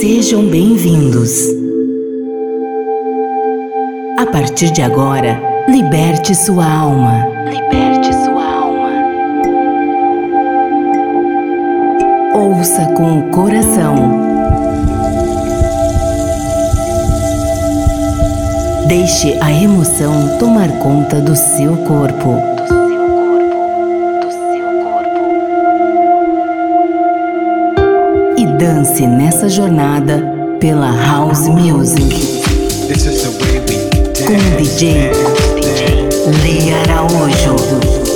Sejam bem-vindos. A partir de agora, liberte sua alma. Liberte sua alma. Ouça com o coração. Deixe a emoção tomar conta do seu corpo. Dance nessa jornada pela House Music. Com o DJ Lee Araújo.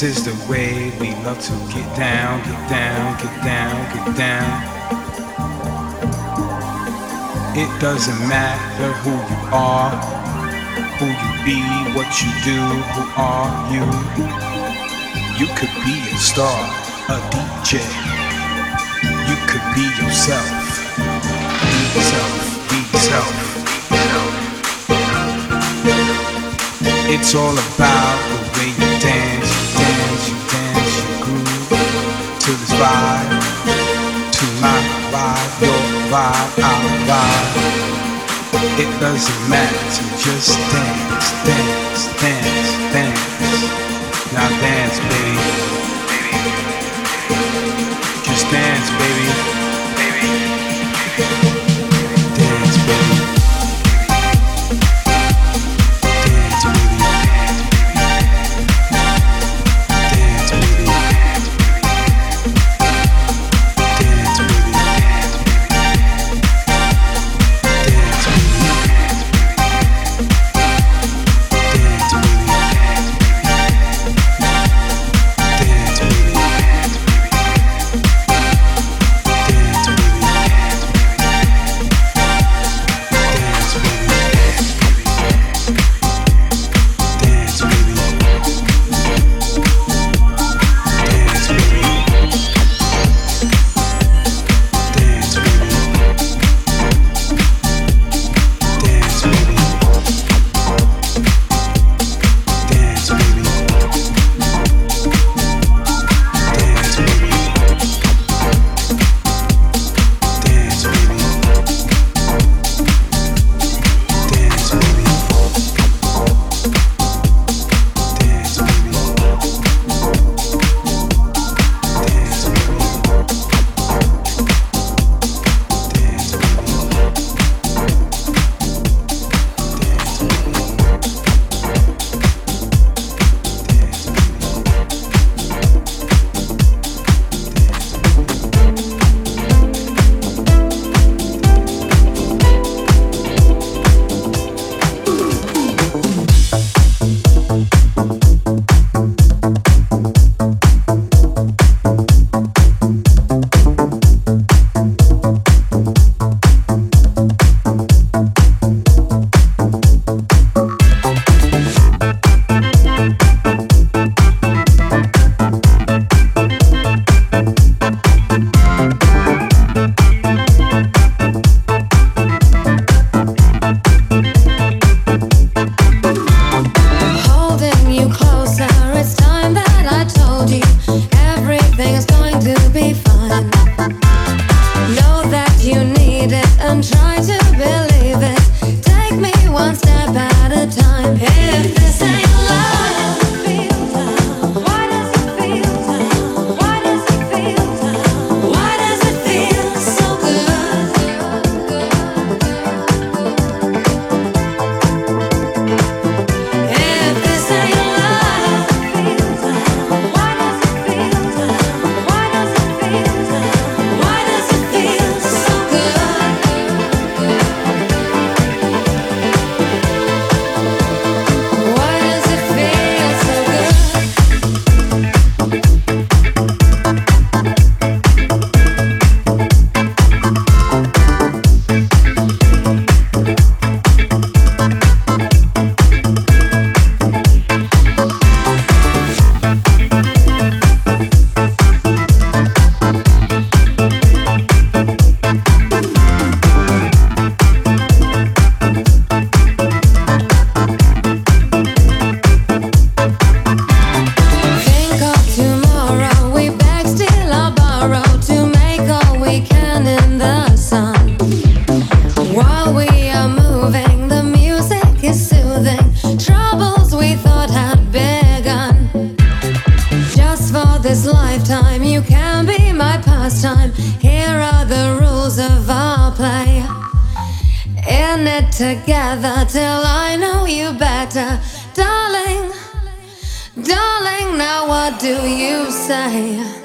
This is the way we love to get down, get down, get down, get down. It doesn't matter who you are, who you be, what you do, who are you. You could be a star, a DJ. You could be yourself. Be yourself, be yourself. It's all about vibe, to my vibe, your vibe, our vibe. It doesn't matter, just dance, dance, dance, dance. Now dance, baby. Just dance, baby. Now what do you say?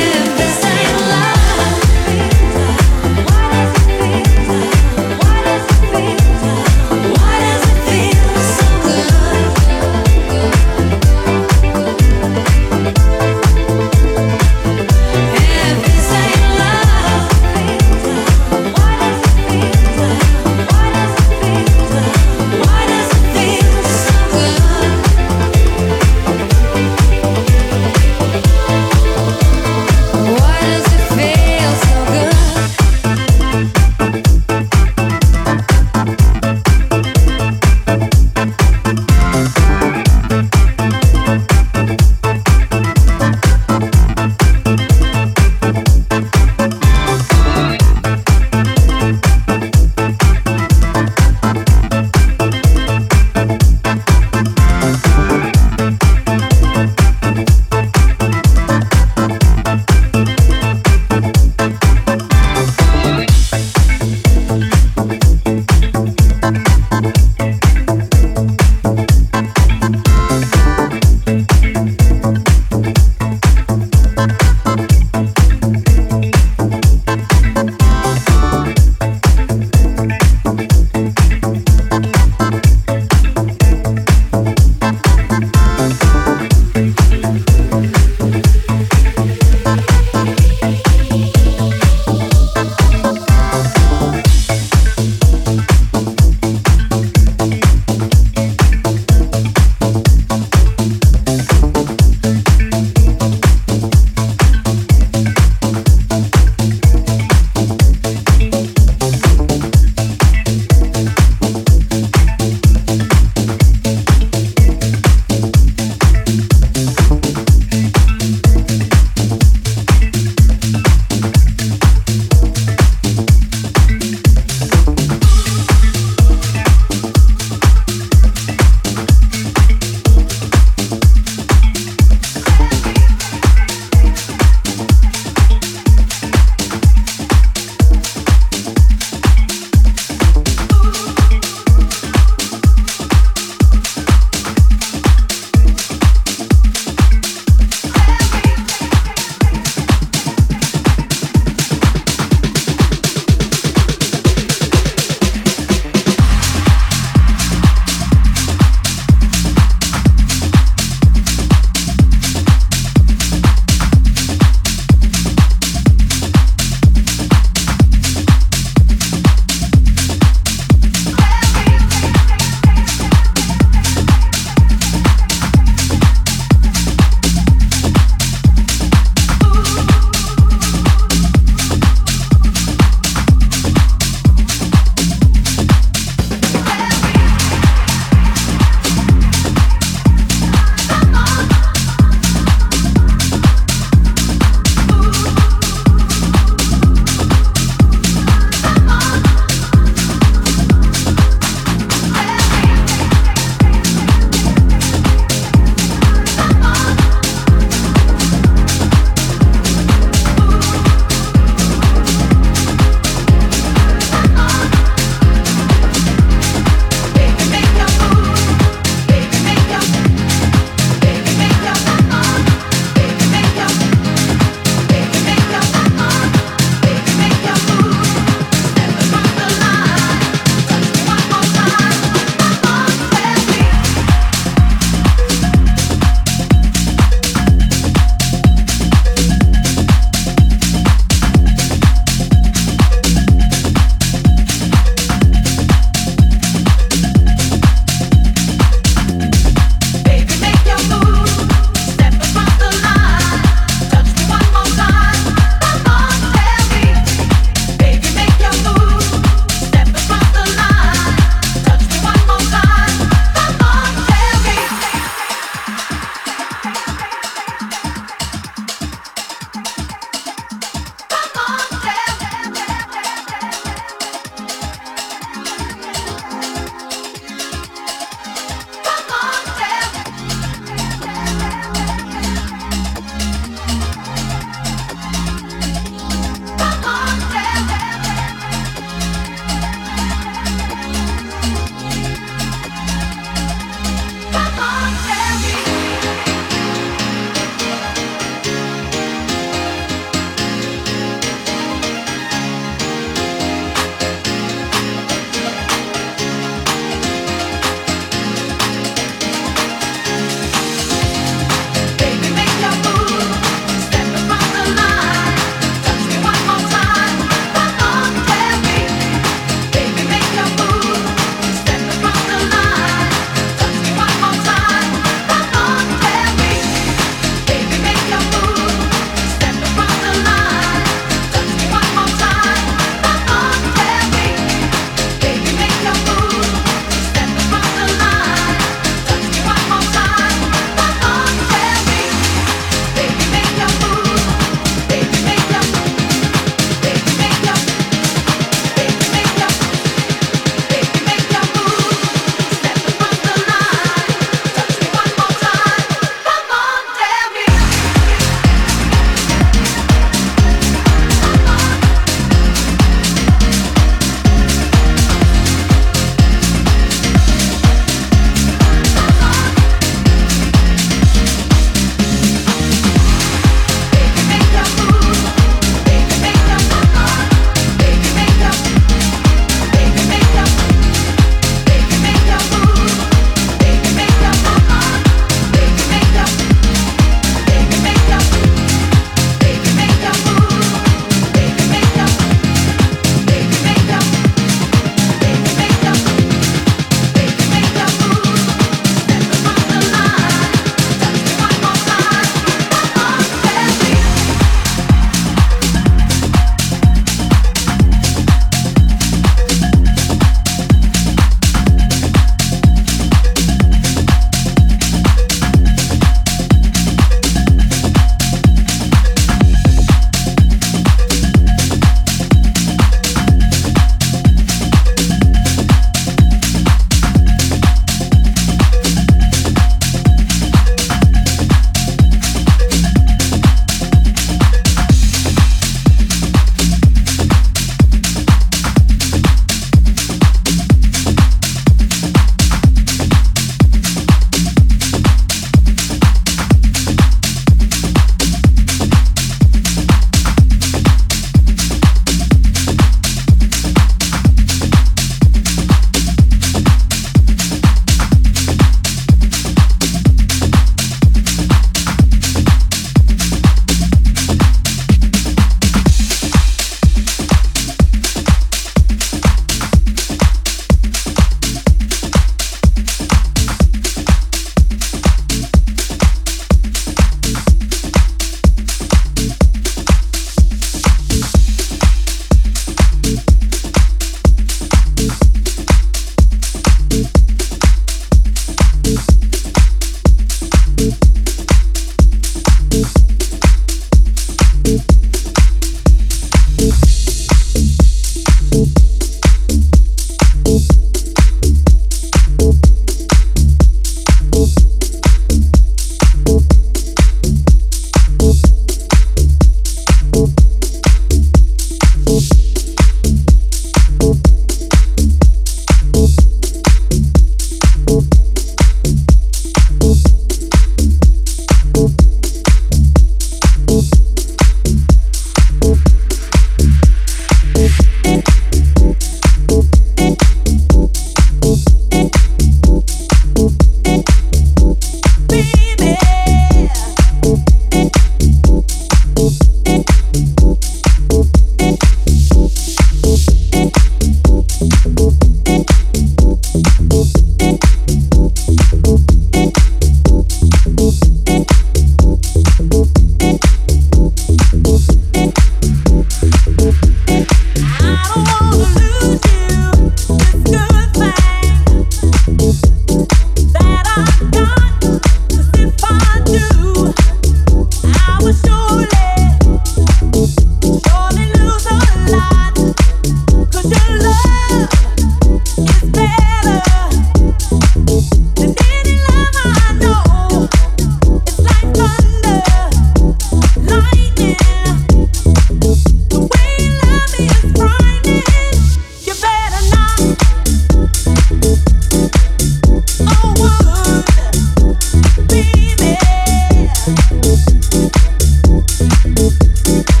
Música